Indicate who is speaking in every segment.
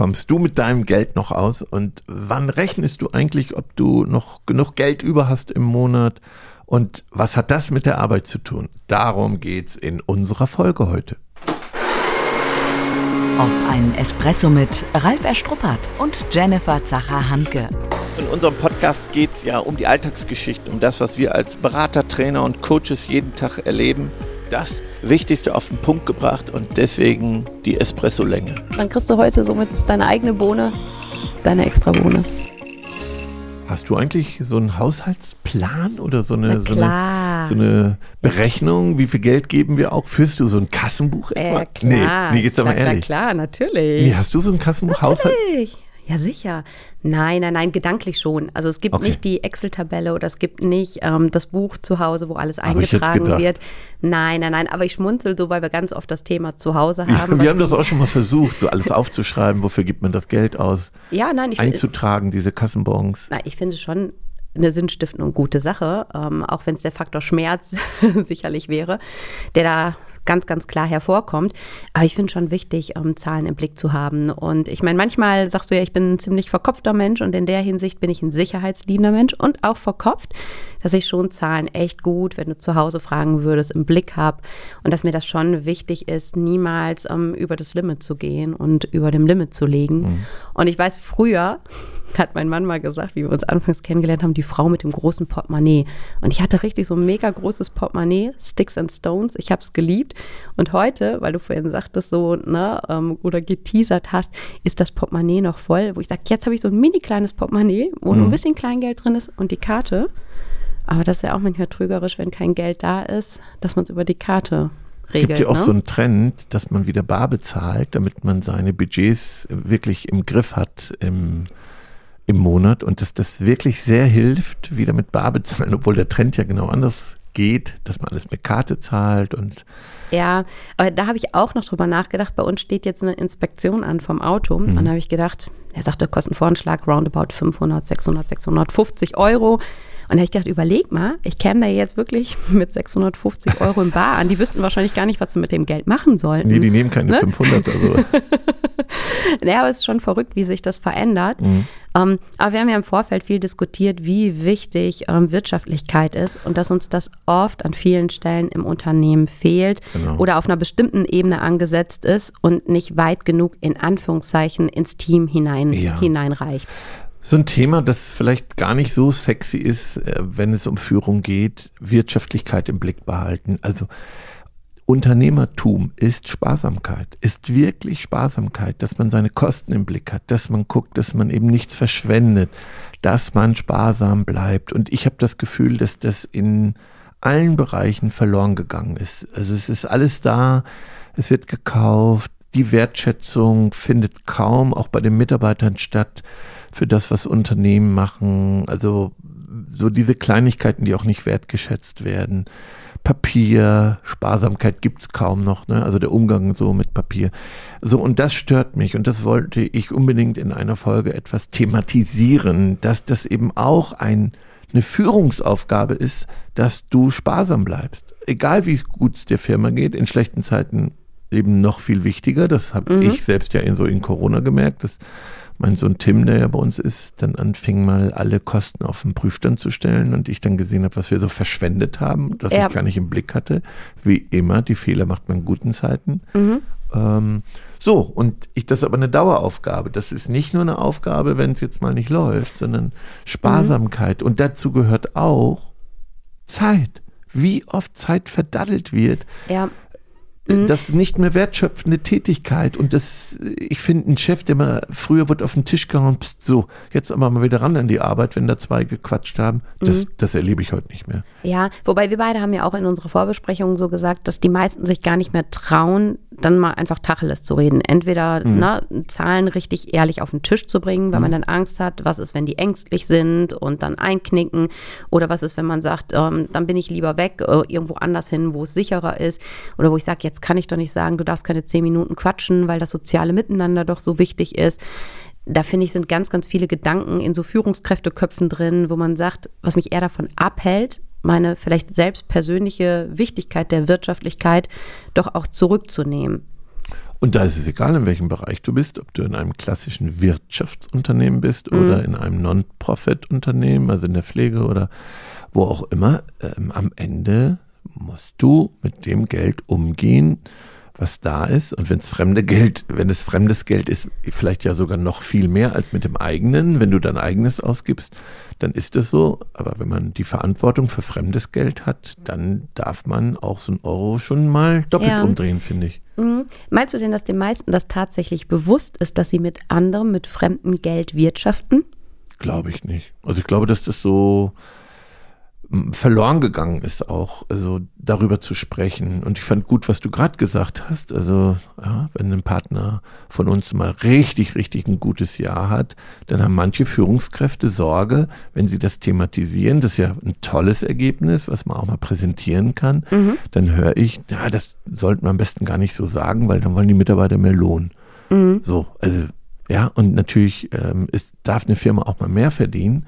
Speaker 1: kommst du mit deinem Geld noch aus und wann rechnest du eigentlich, ob du noch genug Geld über hast im Monat und was hat das mit der Arbeit zu tun? Darum geht's in unserer Folge heute.
Speaker 2: Auf einen Espresso mit Ralf Erstruppert und Jennifer Zacher-Hanke.
Speaker 3: In unserem Podcast geht es ja um die Alltagsgeschichte, um das, was wir als Berater, Trainer und Coaches jeden Tag erleben. Das Wichtigste auf den Punkt gebracht und deswegen die Espresso-Länge.
Speaker 4: Dann kriegst du heute somit deine eigene Bohne, deine extra Bohne.
Speaker 1: Hast du eigentlich so einen Haushaltsplan oder so eine, so eine, so eine, Berechnung? Wie viel Geld geben wir auch? Führst du so ein Kassenbuch etwa?
Speaker 4: Äh, klar,
Speaker 1: nee, nee, jetzt
Speaker 4: klar,
Speaker 1: aber ehrlich.
Speaker 4: Klar, klar, natürlich.
Speaker 1: Nee, hast du so ein Kassenbuch? Haushalt?
Speaker 4: Ja, sicher. Nein, nein, nein, gedanklich schon. Also es gibt
Speaker 1: Okay.
Speaker 4: nicht die Excel-Tabelle oder es gibt nicht ähm, das Buch zu Hause, wo alles eingetragen wird. Nein, nein, nein. Aber ich schmunzel so, weil wir ganz oft das Thema zu Hause
Speaker 1: Ja,
Speaker 4: haben.
Speaker 1: wir
Speaker 4: was
Speaker 1: haben das auch schon mal versucht, so alles aufzuschreiben. Wofür gibt man das Geld aus?
Speaker 4: Ja, nein, ich
Speaker 1: Einzutragen, diese Kassenbons.
Speaker 4: Na, ich finde schon eine sinnstiftende und gute Sache, ähm, auch wenn es der Faktor Schmerz sicherlich wäre, der da ganz, ganz klar hervorkommt. Aber ich finde schon wichtig, ähm, Zahlen im Blick zu haben. Und ich meine, manchmal sagst du ja, ich bin ein ziemlich verkopfter Mensch und in der Hinsicht bin ich ein sicherheitsliebender Mensch und auch verkopft, dass ich schon Zahlen echt gut, wenn du zu Hause fragen würdest, im Blick habe und dass mir das schon wichtig ist, niemals ähm, über das Limit zu gehen und über dem Limit zu liegen. Und ich weiß, früher hat mein Mann mal gesagt, wie wir uns anfangs kennengelernt haben, die Frau mit dem großen Portemonnaie. Und ich hatte richtig so ein mega großes Portemonnaie, Sticks and Stones. Ich habe es geliebt. Und heute, weil du vorhin sagtest so, ne, ähm, oder geteasert hast, ist das Portemonnaie noch voll, wo ich sage, jetzt habe ich so ein mini kleines Portemonnaie, wo nur ein bisschen Kleingeld drin ist und die Karte. Aber das ist ja auch manchmal trügerisch, wenn kein Geld da ist, dass man es über die Karte
Speaker 1: Es
Speaker 4: regelt.
Speaker 1: gibt ja auch
Speaker 4: ne?
Speaker 1: so einen Trend, dass man wieder bar bezahlt, damit man seine Budgets wirklich im Griff hat im, im Monat und dass das wirklich sehr hilft, wieder mit bar bezahlen, obwohl der Trend ja genau anders geht, dass man alles mit Karte zahlt und
Speaker 4: Ja, aber da habe ich auch noch drüber nachgedacht. Bei uns steht jetzt eine Inspektion an vom Auto. Und da habe ich gedacht, er sagte Kostenvoranschlag roundabout 500, 600, 650 Euro. Und da habe ich gedacht, überleg mal, ich käme da jetzt wirklich mit 650 Euro im Bar an. Die wüssten wahrscheinlich gar nicht, was sie mit dem Geld machen sollten.
Speaker 1: nee, die nehmen keine
Speaker 4: Ne?
Speaker 1: 500, also
Speaker 4: Ja, aber es ist schon verrückt, wie sich das verändert.
Speaker 1: Mhm.
Speaker 4: Ähm, aber wir haben ja im Vorfeld viel diskutiert, wie wichtig ähm, Wirtschaftlichkeit ist und dass uns das oft an vielen Stellen im Unternehmen fehlt
Speaker 1: Genau.
Speaker 4: oder auf einer bestimmten Ebene angesetzt ist und nicht weit genug in Anführungszeichen ins Team hinein,
Speaker 1: Ja.
Speaker 4: hineinreicht.
Speaker 1: So ein Thema, das vielleicht gar nicht so sexy ist, äh, wenn es um Führung geht, Wirtschaftlichkeit im Blick behalten. Also Unternehmertum ist Sparsamkeit, ist wirklich Sparsamkeit, dass man seine Kosten im Blick hat, dass man guckt, dass man eben nichts verschwendet, dass man sparsam bleibt. Und ich habe das Gefühl, dass das in allen Bereichen verloren gegangen ist. Also es ist alles da, es wird gekauft, die Wertschätzung findet kaum auch bei den Mitarbeitern statt für das, was Unternehmen machen. Also so diese Kleinigkeiten, die auch nicht wertgeschätzt werden. Papier, Sparsamkeit gibt's kaum noch, ne? also der Umgang so mit Papier. So, und das stört mich und das wollte ich unbedingt in einer Folge etwas thematisieren, dass das eben auch ein, eine Führungsaufgabe ist, dass du sparsam bleibst. Egal wie gut es der Firma geht, in schlechten Zeiten eben noch viel wichtiger. Das habe
Speaker 4: Mhm.
Speaker 1: ich selbst ja in, so in Corona gemerkt, dass mein Sohn Tim, der ja bei uns ist, dann anfing mal alle Kosten auf den Prüfstand zu stellen und ich dann gesehen habe, was wir so verschwendet haben, das
Speaker 4: Ja.
Speaker 1: ich gar nicht im Blick hatte. Wie immer, die Fehler macht man in guten Zeiten.
Speaker 4: Mhm.
Speaker 1: Ähm, so, und ich, das ist aber eine Daueraufgabe. Das ist nicht nur eine Aufgabe, wenn es jetzt mal nicht läuft, sondern Sparsamkeit. Und dazu gehört auch Zeit. Wie oft Zeit verdaddelt wird,
Speaker 4: Ja,
Speaker 1: das ist nicht mehr wertschöpfende Tätigkeit. Und das, ich finde, ein Chef, der mal früher wird auf den Tisch gehauen, pst, so, jetzt aber mal wieder ran an die Arbeit, wenn da zwei gequatscht haben. Das, das erlebe ich heute nicht mehr.
Speaker 4: Ja, wobei wir beide haben ja auch in unserer Vorbesprechung so gesagt, dass die meisten sich gar nicht mehr trauen, dann mal einfach Tacheles zu reden. Entweder na, Zahlen richtig ehrlich auf den Tisch zu bringen, weil man dann Angst hat, was ist, wenn die ängstlich sind und dann einknicken. Oder was ist, wenn man sagt, ähm, dann bin ich lieber weg, äh, irgendwo anders hin, wo es sicherer ist. Oder wo ich sage, jetzt kann ich doch nicht sagen, du darfst keine zehn Minuten quatschen, weil das soziale Miteinander doch so wichtig ist da finde ich, sind ganz, ganz viele Gedanken in so Führungskräfteköpfen drin, wo man sagt, was mich eher davon abhält, meine vielleicht selbst persönliche Wichtigkeit der Wirtschaftlichkeit doch auch zurückzunehmen.
Speaker 1: Und da ist es egal, in welchem Bereich du bist, ob du in einem klassischen Wirtschaftsunternehmen bist mhm. oder in einem Non-Profit-Unternehmen, also in der Pflege oder wo auch immer. Ähm, am Ende musst du mit dem Geld umgehen, was da ist. Und wenn es fremde Geld, wenn es fremdes Geld ist, vielleicht ja sogar noch viel mehr als mit dem eigenen, wenn du dein eigenes ausgibst, dann ist es so. Aber wenn man die Verantwortung für fremdes Geld hat, dann darf man auch so einen Euro schon mal doppelt ja. umdrehen, finde ich.
Speaker 4: Mhm. Meinst du denn, dass den meisten das tatsächlich bewusst ist, dass sie mit anderem, mit fremdem Geld wirtschaften?
Speaker 1: Glaube ich nicht. Also ich glaube, dass das so verloren gegangen ist auch, also darüber zu sprechen. Und ich fand gut, was du gerade gesagt hast. Also, ja, wenn ein Partner von uns mal richtig, richtig ein gutes Jahr hat, dann haben manche Führungskräfte Sorge, wenn sie das thematisieren. Das ist ja ein tolles Ergebnis, was man auch mal präsentieren kann. Mhm. Dann höre ich, ja, das sollten wir am besten gar nicht so sagen, weil dann wollen die Mitarbeiter mehr Lohn. Mhm. So, also, ja, und natürlich ähm, ist, darf eine Firma auch mal mehr verdienen.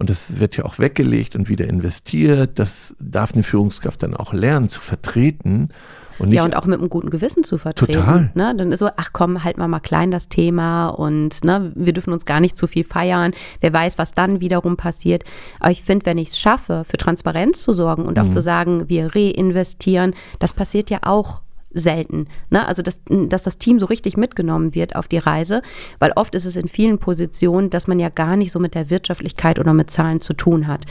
Speaker 1: Und das wird ja auch weggelegt und wieder investiert. Das darf eine Führungskraft dann auch lernen zu vertreten.
Speaker 4: Und ja, und auch mit einem guten Gewissen zu vertreten.
Speaker 1: Total.
Speaker 4: Ne? Dann ist so, ach komm, halt mal mal klein das Thema und ne, wir dürfen uns gar nicht zu viel feiern. Wer weiß, was dann wiederum passiert. Aber ich finde, wenn ich es schaffe, für Transparenz zu sorgen und mhm. auch zu sagen, wir reinvestieren, das passiert ja auch selten. Ne? Also, dass, dass das Team so richtig mitgenommen wird auf die Reise, weil oft ist es in vielen Positionen, dass man ja gar nicht so mit der Wirtschaftlichkeit oder mit Zahlen zu tun hat.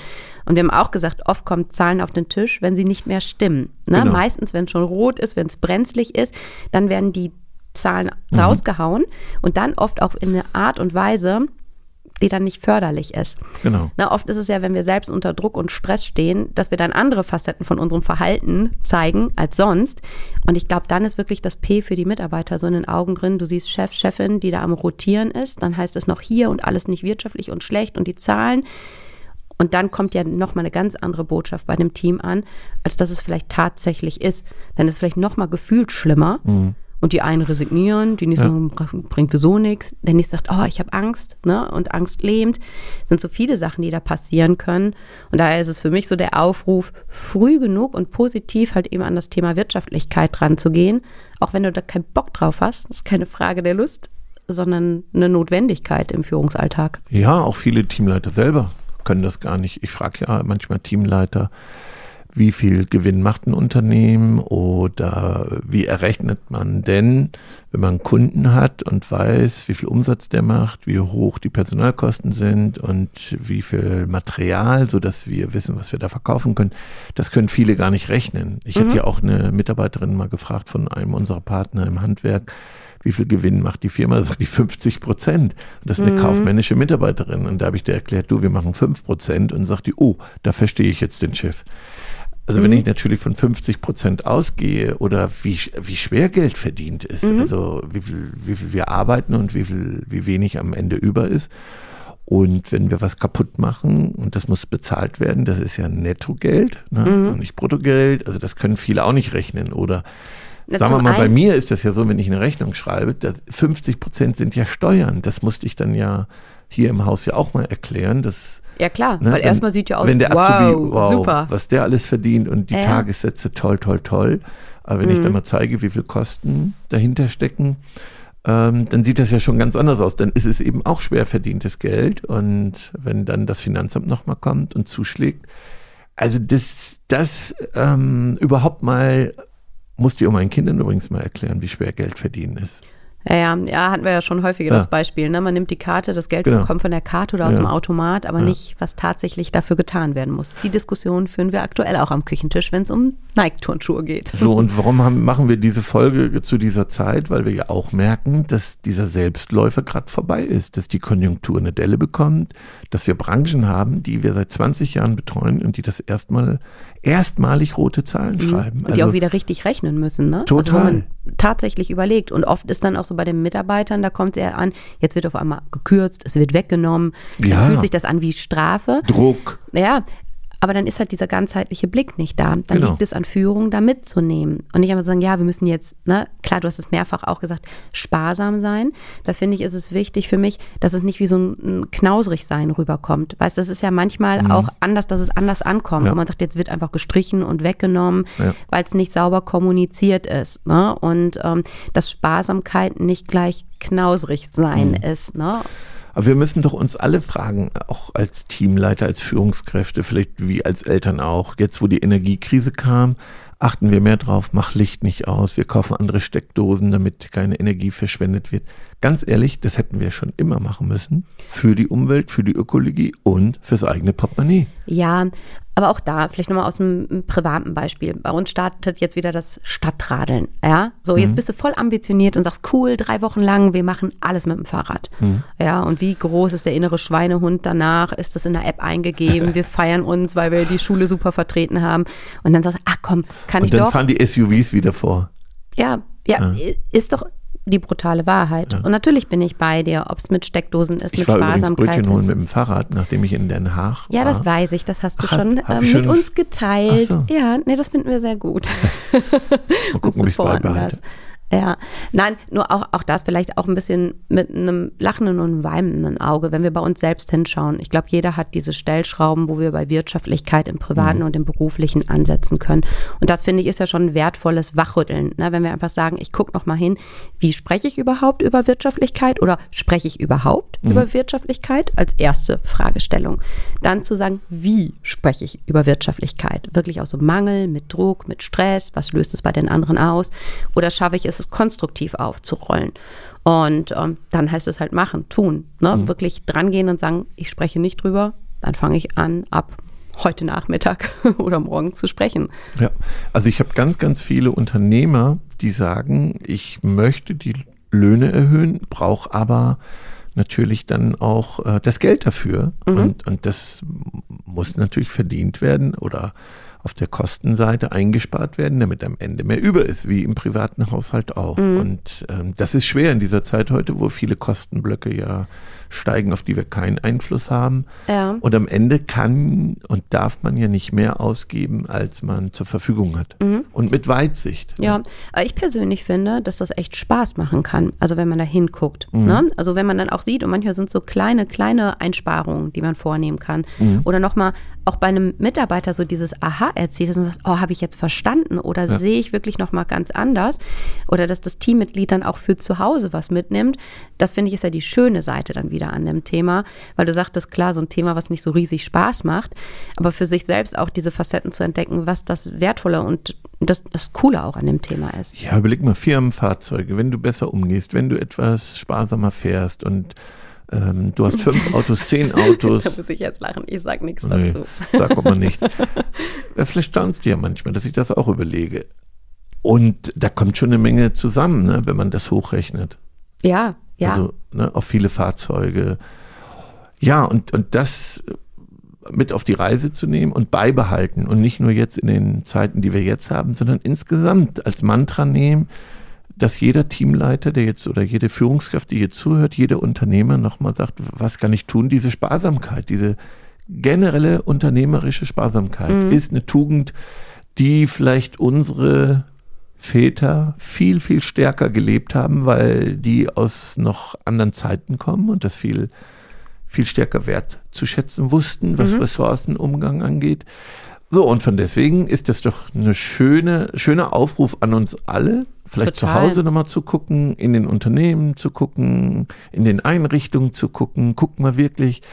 Speaker 4: Und wir haben auch gesagt, oft kommen Zahlen auf den Tisch, wenn sie nicht mehr stimmen. Ne? Genau. Meistens, wenn es schon rot ist, wenn es brenzlig ist, dann werden die Zahlen mhm. rausgehauen und dann oft auch in eine Art und Weise, die dann nicht förderlich ist.
Speaker 1: Genau.
Speaker 4: Na, oft ist es ja, wenn wir selbst unter Druck und Stress stehen, dass wir dann andere Facetten von unserem Verhalten zeigen als sonst. Und ich glaube, dann ist wirklich das P für die Mitarbeiter so in den Augen drin. Du siehst Chef, Chefin, die da am Rotieren ist. Dann heißt es noch hier und alles nicht wirtschaftlich und schlecht und die Zahlen. Und dann kommt ja nochmal eine ganz andere Botschaft bei dem Team an, als dass es vielleicht tatsächlich ist. Dann ist es vielleicht nochmal gefühlt schlimmer. Mhm. Und die einen resignieren, die nächsten ja. bringt sowieso nichts. Der nächste sagt, oh, ich habe Angst, ne? Und Angst lähmt. Das sind so viele Sachen, die da passieren können. Und daher ist es für mich so der Aufruf, früh genug und positiv halt eben an das Thema Wirtschaftlichkeit dran zu gehen. Auch wenn du da keinen Bock drauf hast, das ist keine Frage der Lust, sondern eine Notwendigkeit im Führungsalltag.
Speaker 1: Ja, auch viele Teamleiter selber können das gar nicht. Ich frage ja manchmal Teamleiter, wie viel Gewinn macht ein Unternehmen oder wie errechnet man denn, wenn man Kunden hat und weiß, wie viel Umsatz der macht, wie hoch die Personalkosten sind und wie viel Material, so dass wir wissen, was wir da verkaufen können. Das können viele gar nicht rechnen. Ich mhm. hatte ja auch eine Mitarbeiterin mal gefragt von einem unserer Partner im Handwerk, wie viel Gewinn macht die Firma? Da sagt die 50 Prozent. Das ist eine mhm. kaufmännische Mitarbeiterin. Und da habe ich dir erklärt, du, wir machen 5 Prozent. Und sagt die, oh, da verstehe ich jetzt den Chef. Also mhm. wenn ich natürlich von 50 Prozent ausgehe oder wie, wie schwer Geld verdient ist, mhm. also wie viel, wie viel wir arbeiten und wie viel, wie wenig am Ende über ist. Und wenn wir was kaputt machen und das muss bezahlt werden, das ist ja Nettogeld ne? Mhm. und nicht Bruttogeld. Also das können viele auch nicht rechnen. Oder Na, sagen wir mal, bei mir ist das ja so, wenn ich eine Rechnung schreibe, 50 Prozent sind ja Steuern. Das musste ich dann ja hier im Haus ja auch mal erklären. Das
Speaker 4: ja klar, ne? weil erstmal sieht ja aus,
Speaker 1: wenn der Azubi, wow, wow, super. was der alles verdient und die ja. Tagessätze toll, toll, toll. Aber wenn mhm. ich dann mal zeige, wie viel Kosten dahinter stecken, ähm, dann sieht das ja schon ganz anders aus. Dann ist es eben auch schwer verdientes Geld. Und wenn dann das Finanzamt nochmal kommt und zuschlägt, also das, das ähm, überhaupt mal, musste ich auch meinen Kindern übrigens mal erklären, wie schwer Geld verdienen ist.
Speaker 4: Ja, ja, ja, hatten wir ja schon häufiger ja. das Beispiel. Ne? Man nimmt die Karte, das Geld genau. kommt von der Karte oder aus ja. dem Automat, aber nicht, was tatsächlich dafür getan werden muss. Die Diskussion führen wir aktuell auch am Küchentisch, wenn es um Nike-Turnschuhe geht.
Speaker 1: So, und warum haben, machen wir diese Folge zu dieser Zeit? Weil wir ja auch merken, dass dieser Selbstläufer gerade vorbei ist, dass die Konjunktur eine Delle bekommt, dass wir Branchen haben, die wir seit 20 Jahren betreuen und die das erstmal erstmalig rote Zahlen mhm. schreiben.
Speaker 4: Und die also, auch wieder richtig rechnen müssen, ne?
Speaker 1: Total. Also, wo man
Speaker 4: tatsächlich überlegt. Und oft ist dann auch so bei den Mitarbeitern, da kommt es eher an, jetzt wird auf einmal gekürzt, es wird weggenommen. Ja. Fühlt sich das an wie Strafe.
Speaker 1: Druck.
Speaker 4: Ja, Aber dann ist halt dieser ganzheitliche Blick nicht da. Dann
Speaker 1: Genau.
Speaker 4: liegt es an Führung, da mitzunehmen. Und nicht einfach sagen, ja, wir müssen jetzt, ne, klar, du hast es mehrfach auch gesagt, sparsam sein. Da finde ich, ist es wichtig für mich, dass es nicht wie so ein, ein Knausrigsein rüberkommt. Weißt du, das ist ja manchmal auch anders, dass es anders ankommt.
Speaker 1: Mhm. Ja.
Speaker 4: Und man sagt, jetzt wird einfach gestrichen und weggenommen,
Speaker 1: Ja.
Speaker 4: weil es nicht sauber kommuniziert ist. Ne? Und ähm, dass Sparsamkeit nicht gleich knausrig sein
Speaker 1: Mhm.
Speaker 4: ist. Ne?
Speaker 1: Aber wir müssen doch uns alle fragen, auch als Teamleiter, als Führungskräfte, vielleicht wie als Eltern auch, jetzt wo die Energiekrise kam, achten wir mehr drauf, mach Licht nicht aus, wir kaufen andere Steckdosen, damit keine Energie verschwendet wird. Ganz ehrlich, das hätten wir schon immer machen müssen. Für die Umwelt, für die Ökologie und fürs eigene Portemonnaie.
Speaker 4: Ja, aber auch da, vielleicht nochmal aus einem privaten Beispiel. Bei uns startet jetzt wieder das Stadtradeln. Ja, so
Speaker 1: Mhm.
Speaker 4: jetzt bist du voll ambitioniert und sagst, cool, drei Wochen lang, wir machen alles mit dem Fahrrad.
Speaker 1: Mhm.
Speaker 4: Ja, und wie groß ist der innere Schweinehund danach? Ist das in der App eingegeben? Wir feiern uns, weil wir die Schule super vertreten haben. Und dann sagst du, ach komm, kann ich
Speaker 1: Und dann
Speaker 4: doch.
Speaker 1: fahren die SUVs wieder vor.
Speaker 4: Ja, ja, ist doch die brutale Wahrheit. Und natürlich bin ich bei dir, ob es mit Steckdosen ist,
Speaker 1: Ich
Speaker 4: mit
Speaker 1: war
Speaker 4: Sparsamkeit
Speaker 1: Brötchen holen mit dem Fahrrad, nachdem ich in Den Haag
Speaker 4: Ja,
Speaker 1: war.
Speaker 4: das weiß ich, das hast du
Speaker 1: Ach,
Speaker 4: schon ähm, mit
Speaker 1: schon-
Speaker 4: uns geteilt.
Speaker 1: So.
Speaker 4: Ja, nee, das finden wir sehr gut.
Speaker 1: Mal gucken, ob ich es beibehalte.
Speaker 4: das. Ja, nein, nur auch, auch das vielleicht auch ein bisschen mit einem lachenden und weinenden Auge, wenn wir bei uns selbst hinschauen. Ich glaube, jeder hat diese Stellschrauben, wo wir bei Wirtschaftlichkeit im Privaten und im Beruflichen ansetzen können. Und das finde ich ist ja schon ein wertvolles Wachrütteln, ne? wenn wir einfach sagen, ich gucke noch mal hin, wie spreche ich überhaupt über Wirtschaftlichkeit oder spreche ich überhaupt über Wirtschaftlichkeit als erste Fragestellung. Dann zu sagen, wie spreche ich über Wirtschaftlichkeit? Wirklich aus so Mangel, mit Druck, mit Stress, was löst es bei den anderen aus? Oder schaffe ich es, es konstruktiv aufzurollen? Und ähm, dann heißt es halt machen, tun. Ne? Wirklich drangehen und sagen, ich spreche nicht drüber, dann fange ich an, ab heute Nachmittag oder morgen zu sprechen.
Speaker 1: Ja, also ich habe ganz, ganz viele Unternehmer, die sagen, ich möchte die Löhne erhöhen, brauche aber natürlich dann auch äh, das Geld dafür. Und, und das muss natürlich verdient werden oder auf der Kostenseite eingespart werden, damit am Ende mehr über ist, wie im privaten Haushalt auch. Und ähm, das ist schwer in dieser Zeit heute, wo viele Kostenblöcke ja steigen, auf die wir keinen Einfluss haben.
Speaker 4: Ja.
Speaker 1: Und am Ende kann und darf man ja nicht mehr ausgeben, als man zur Verfügung hat. Und mit Weitsicht.
Speaker 4: Ja, aber ich persönlich finde, dass das echt Spaß machen kann. Also wenn man da hinguckt. Ne? Also wenn man dann auch sieht, und manchmal sind so kleine, kleine Einsparungen, die man vornehmen kann. Oder nochmal auch bei einem Mitarbeiter so dieses Aha erzielt, dass man sagt, oh, habe ich jetzt verstanden oder sehe ich wirklich nochmal ganz anders. Oder dass das Teammitglied dann auch für zu Hause was mitnimmt. Das finde ich ist ja die schöne Seite dann wieder an dem Thema, weil du sagtest, klar, so ein Thema, was nicht so riesig Spaß macht, aber für sich selbst auch diese Facetten zu entdecken, was das Wertvolle und das, das Coole auch an dem Thema ist.
Speaker 1: Ja, überleg mal, Firmenfahrzeuge, wenn du besser umgehst, wenn du etwas sparsamer fährst und ähm, du hast fünf Autos, zehn Autos.
Speaker 4: Da muss ich jetzt lachen, ich sag nichts
Speaker 1: Nee,
Speaker 4: dazu.
Speaker 1: sag auch mal nicht. Ja, vielleicht staunst du ja manchmal, dass ich das auch überlege. Und da kommt schon eine Menge zusammen, ne, wenn man das hochrechnet.
Speaker 4: Ja, ja.
Speaker 1: Also ne, auf viele Fahrzeuge. Ja, und, und das mit auf die Reise zu nehmen und beibehalten und nicht nur jetzt in den Zeiten, die wir jetzt haben, sondern insgesamt als Mantra nehmen, dass jeder Teamleiter, der jetzt oder jede Führungskraft, die hier zuhört, jeder Unternehmer nochmal sagt, was kann ich tun? Diese Sparsamkeit, diese generelle unternehmerische Sparsamkeit ist eine Tugend, die vielleicht unsere Väter viel, viel stärker gelebt haben, weil die aus noch anderen Zeiten kommen und das viel, viel stärker wertzuschätzen wussten, was Ressourcenumgang angeht. So, und von deswegen ist das doch eine schöne, schöner Aufruf an uns alle, vielleicht zu
Speaker 4: Total.
Speaker 1: Hause nochmal zu gucken, in den Unternehmen zu gucken, in den Einrichtungen zu gucken, guck mal wirklich,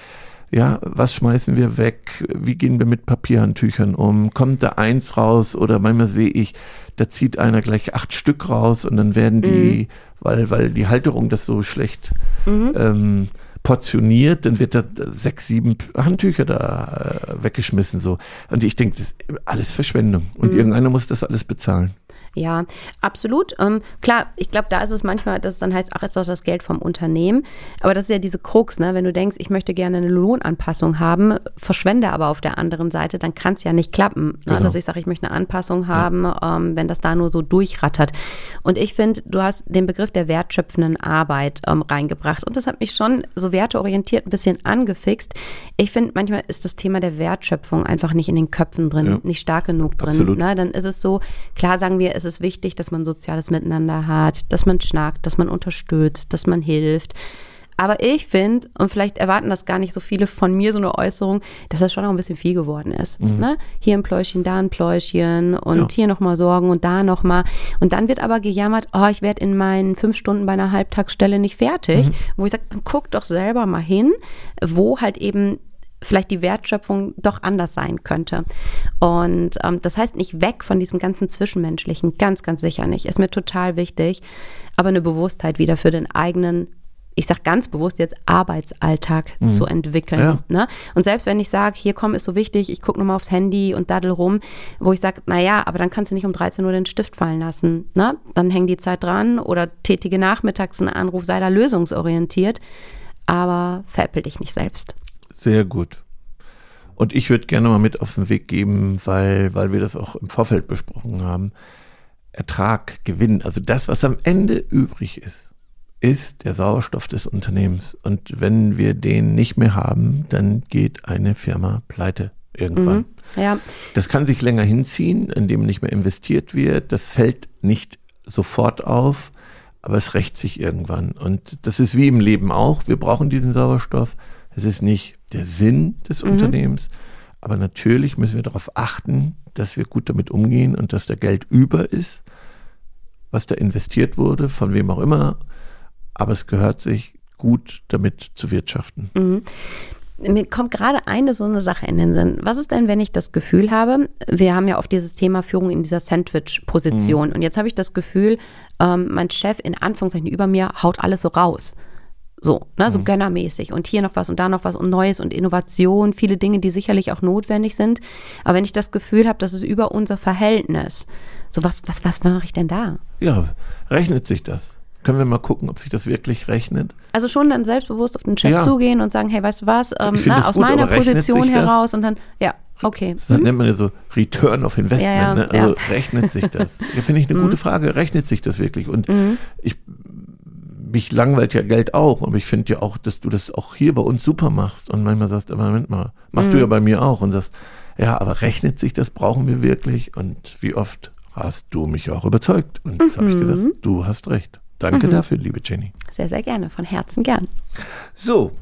Speaker 1: ja, was schmeißen wir weg? Wie gehen wir mit Papierhandtüchern um? Kommt da eins raus? Oder manchmal sehe ich, da zieht einer gleich acht Stück raus und dann werden die, weil, weil die Halterung das so schlecht ähm, portioniert, dann wird da sechs, sieben Handtücher da äh, weggeschmissen. So. Und ich denke, das ist alles Verschwendung. Und irgendeiner muss das alles bezahlen.
Speaker 4: Ja, absolut. Ähm, klar, ich glaube, da ist es manchmal, dass es dann heißt, ach, ist doch das Geld vom Unternehmen. Aber das ist ja diese Krux, ne? Wenn du denkst, ich möchte gerne eine Lohnanpassung haben, verschwende aber auf der anderen Seite, dann kann es ja nicht klappen. Ne?
Speaker 1: Genau.
Speaker 4: Dass ich sage, ich möchte eine Anpassung haben, ja. ähm, wenn das da nur so durchrattert. Und ich finde, du hast den Begriff der wertschöpfenden Arbeit ähm, reingebracht. Und das hat mich schon so werteorientiert ein bisschen angefixt. Ich finde, manchmal ist das Thema der Wertschöpfung einfach nicht in den Köpfen drin, ja. nicht stark genug drin. Ne? Dann ist es so, klar sagen wir, es ist wichtig, dass man soziales Miteinander hat, dass man schnackt, dass man unterstützt, dass man hilft. Aber ich finde, und vielleicht erwarten das gar nicht so viele von mir, so eine Äußerung, dass das schon auch ein bisschen viel geworden ist. Mhm. Ne? Hier ein Pläuschen, da ein Pläuschen und ja. hier nochmal Sorgen und da nochmal. Und dann wird aber gejammert, oh, ich werde in meinen fünf Stunden bei einer Halbtagsstelle nicht fertig. Mhm. Wo ich sage, guck doch selber mal hin, wo halt eben vielleicht die Wertschöpfung doch anders sein könnte. Und ähm, das heißt nicht weg von diesem ganzen Zwischenmenschlichen, ganz, ganz sicher nicht. Ist mir total wichtig, aber eine Bewusstheit wieder für den eigenen ich sage ganz bewusst jetzt Arbeitsalltag mhm. zu entwickeln. Ja. Ne? Und selbst wenn ich sage, hier komm, ist so wichtig, ich gucke nochmal aufs Handy und daddel rum, wo ich sage, naja, aber dann kannst du nicht um 13 Uhr den Stift fallen lassen. Ne? Dann hängt die Zeit dran oder tätige nachmittags einen Anruf, sei da lösungsorientiert, aber veräppel dich nicht selbst.
Speaker 1: Sehr gut. Und ich würde gerne mal mit auf den Weg geben, weil, weil wir das auch im Vorfeld besprochen haben. Ertrag, Gewinn, also das, was am Ende übrig ist, ist der Sauerstoff des Unternehmens. Und wenn wir den nicht mehr haben, dann geht eine Firma pleite irgendwann.
Speaker 4: Mhm, ja.
Speaker 1: Das kann sich länger hinziehen, indem nicht mehr investiert wird. Das fällt nicht sofort auf, aber es rächt sich irgendwann. Und das ist wie im Leben auch. Wir brauchen diesen Sauerstoff. Es ist nicht der Sinn des mhm. Unternehmens, aber natürlich müssen wir darauf achten, dass wir gut damit umgehen und dass da Geld über ist, was da investiert wurde, von wem auch immer. Aber es gehört sich gut damit zu wirtschaften.
Speaker 4: Mhm. Mir kommt gerade eine so eine Sache in den Sinn. Was ist denn, wenn ich das Gefühl habe, wir haben ja oft dieses Thema Führung in dieser Sandwich-Position. Mhm. Und jetzt habe ich das Gefühl, ähm, mein Chef in Anführungszeichen über mir haut alles so raus. So, ne, so mhm. gönnermäßig. Und hier noch was und da noch was und Neues und Innovation, viele Dinge, die sicherlich auch notwendig sind. Aber wenn ich das Gefühl habe, das ist über unser Verhältnis, so was, was, was mache ich denn da?
Speaker 1: Ja, rechnet sich das? Können wir mal gucken, ob sich das wirklich rechnet?
Speaker 4: Also schon dann selbstbewusst auf den Chef ja. zugehen und sagen, hey, weißt du was, ähm, na, aus gut, meiner Position heraus und dann, ja, okay.
Speaker 1: Das hm? nennt man ja so Return of Investment. Ja, ja, ne? Also rechnet sich das? Ja, finde ich eine mhm. gute Frage. Rechnet sich das wirklich? Und mhm. ich mich langweilt ja Geld auch, aber ich finde ja auch, dass du das auch hier bei uns super machst und manchmal sagst, Moment mal, machst mhm. du ja bei mir auch und sagst, ja, aber rechnet sich das, brauchen wir wirklich und wie oft hast du mich auch überzeugt und mhm. habe ich gesagt, du hast recht. Danke mhm. dafür, liebe Jenny.
Speaker 4: Sehr, sehr gerne, von Herzen gern.
Speaker 1: So.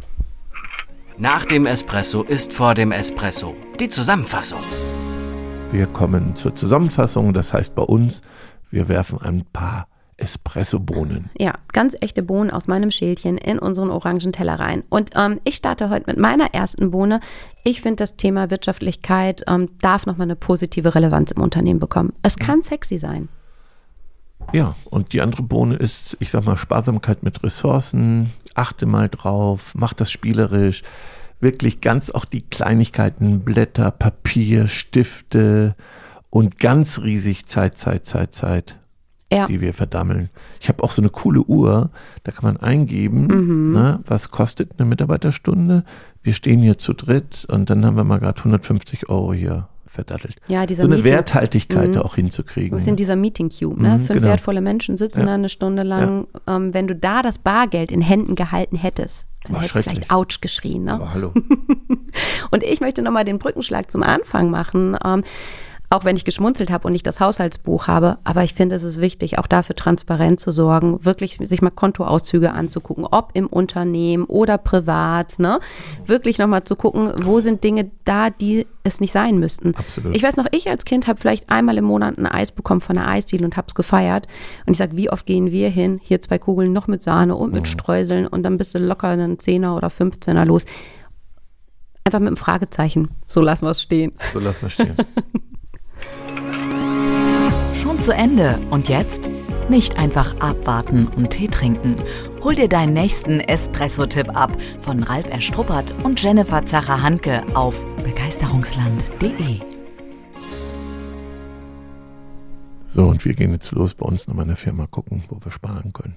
Speaker 5: Nach dem Espresso ist vor dem Espresso die Zusammenfassung.
Speaker 1: Wir kommen zur Zusammenfassung, das heißt bei uns, wir werfen ein paar Espresso-Bohnen.
Speaker 4: Ja, ganz echte Bohnen aus meinem Schälchen in unseren orangen Teller rein. Und ähm, ich starte heute mit meiner ersten Bohne. Ich finde, das Thema Wirtschaftlichkeit ähm, darf nochmal eine positive Relevanz im Unternehmen bekommen. Es kann sexy sein.
Speaker 1: Ja, und die andere Bohne ist, ich sag mal, Sparsamkeit mit Ressourcen. Achte mal drauf, mach das spielerisch. Wirklich ganz auch die Kleinigkeiten, Blätter, Papier, Stifte und ganz riesig Zeit, Zeit, Zeit, Zeit ja. die wir verdammeln. Ich habe auch so eine coole Uhr, da kann man eingeben, mhm. ne, was kostet eine Mitarbeiterstunde. Wir stehen hier zu dritt und dann haben wir mal gerade 150 Euro hier verdattelt.
Speaker 4: Ja, dieser
Speaker 1: so eine
Speaker 4: Meeting.
Speaker 1: Werthaltigkeit mhm. auch hinzukriegen.
Speaker 4: Du bist in dieser Meeting Cube, ne? Mhm, Fünf genau. wertvolle Menschen sitzen ja. da eine Stunde lang. Ja. Ähm, wenn du da das Bargeld in Händen gehalten hättest, dann hättest du vielleicht Autsch geschrien. Ne?
Speaker 1: Aber hallo.
Speaker 4: und ich möchte nochmal den Brückenschlag zum Anfang machen. Ähm, auch wenn ich geschmunzelt habe und nicht das Haushaltsbuch habe. Aber ich finde, es ist wichtig, auch dafür transparent zu sorgen, wirklich sich mal Kontoauszüge anzugucken, ob im Unternehmen oder privat, ne? Wirklich nochmal zu gucken, wo sind Dinge da, die es nicht sein müssten.
Speaker 1: Absolut.
Speaker 4: Ich weiß noch, ich als Kind habe vielleicht einmal im Monat ein Eis bekommen von einer Eisdiele und habe es gefeiert. Und ich sage, wie oft gehen wir hin? Hier zwei Kugeln noch mit Sahne und mit mhm. Streuseln und dann bist du locker einen Zehner oder 15er los. Einfach mit einem Fragezeichen. So lassen wir es stehen.
Speaker 1: So lassen wir es stehen.
Speaker 2: Schon zu Ende. Und jetzt? Nicht einfach abwarten und Tee trinken. Hol dir deinen nächsten Espresso-Tipp ab von Ralf Erstruppert und Jennifer Zacher-Hanke auf begeisterungsland.de.
Speaker 1: So, und wir gehen jetzt los bei uns nochmal in der Firma gucken, wo wir sparen können.